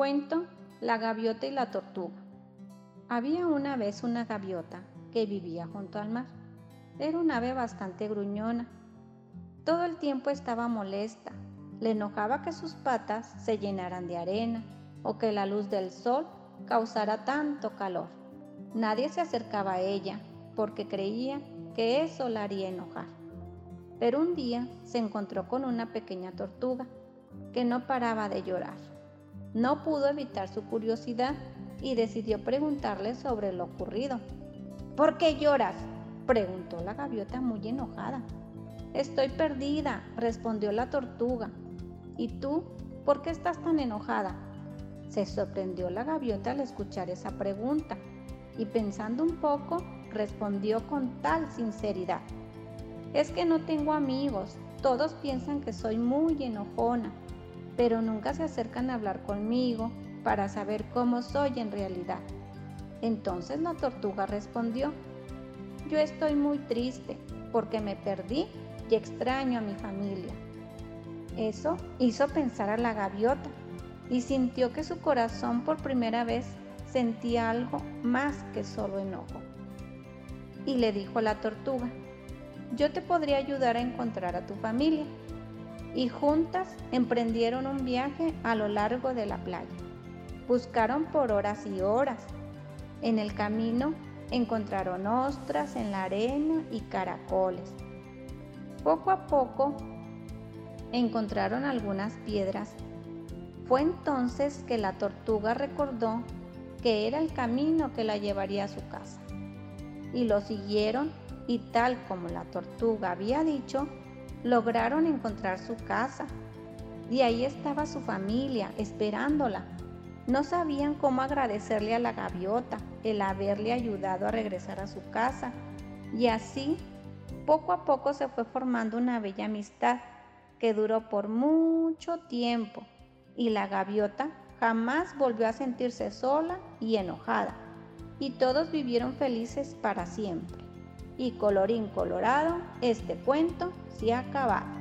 Cuento La gaviota y la tortuga. Había una vez una gaviota que vivía junto al mar. Era un ave bastante gruñona. Todo el tiempo estaba molesta. Le enojaba que sus patas se llenaran de arena o que la luz del sol causara tanto calor. Nadie se acercaba a ella porque creía que eso la haría enojar. Pero un día se encontró con una pequeña tortuga que no paraba de llorar. No pudo evitar su curiosidad y decidió preguntarle sobre lo ocurrido. ¿Por qué lloras? preguntó la gaviota muy enojada. Estoy perdida, respondió la tortuga. ¿Y tú? ¿Por qué estás tan enojada? Se sorprendió la gaviota al escuchar esa pregunta y pensando un poco, respondió con tal sinceridad. Es que no tengo amigos, todos piensan que soy muy enojona pero nunca se acercan a hablar conmigo para saber cómo soy en realidad. Entonces la tortuga respondió, yo estoy muy triste porque me perdí y extraño a mi familia. Eso hizo pensar a la gaviota y sintió que su corazón por primera vez sentía algo más que solo enojo. Y le dijo a la tortuga, yo te podría ayudar a encontrar a tu familia y juntas emprendieron un viaje a lo largo de la playa. Buscaron por horas y horas. En el camino encontraron ostras en la arena y caracoles. Poco a poco encontraron algunas piedras. Fue entonces que la tortuga recordó que era el camino que la llevaría a su casa. Y lo siguieron y tal como la tortuga había dicho, lograron encontrar su casa. Y ahí estaba su familia esperándola. No sabían cómo agradecerle a la gaviota el haberle ayudado a regresar a su casa. Y así, poco a poco se fue formando una bella amistad que duró por mucho tiempo. Y la gaviota jamás volvió a sentirse sola y enojada. Y todos vivieron felices para siempre. Y colorín colorado, este cuento se acaba.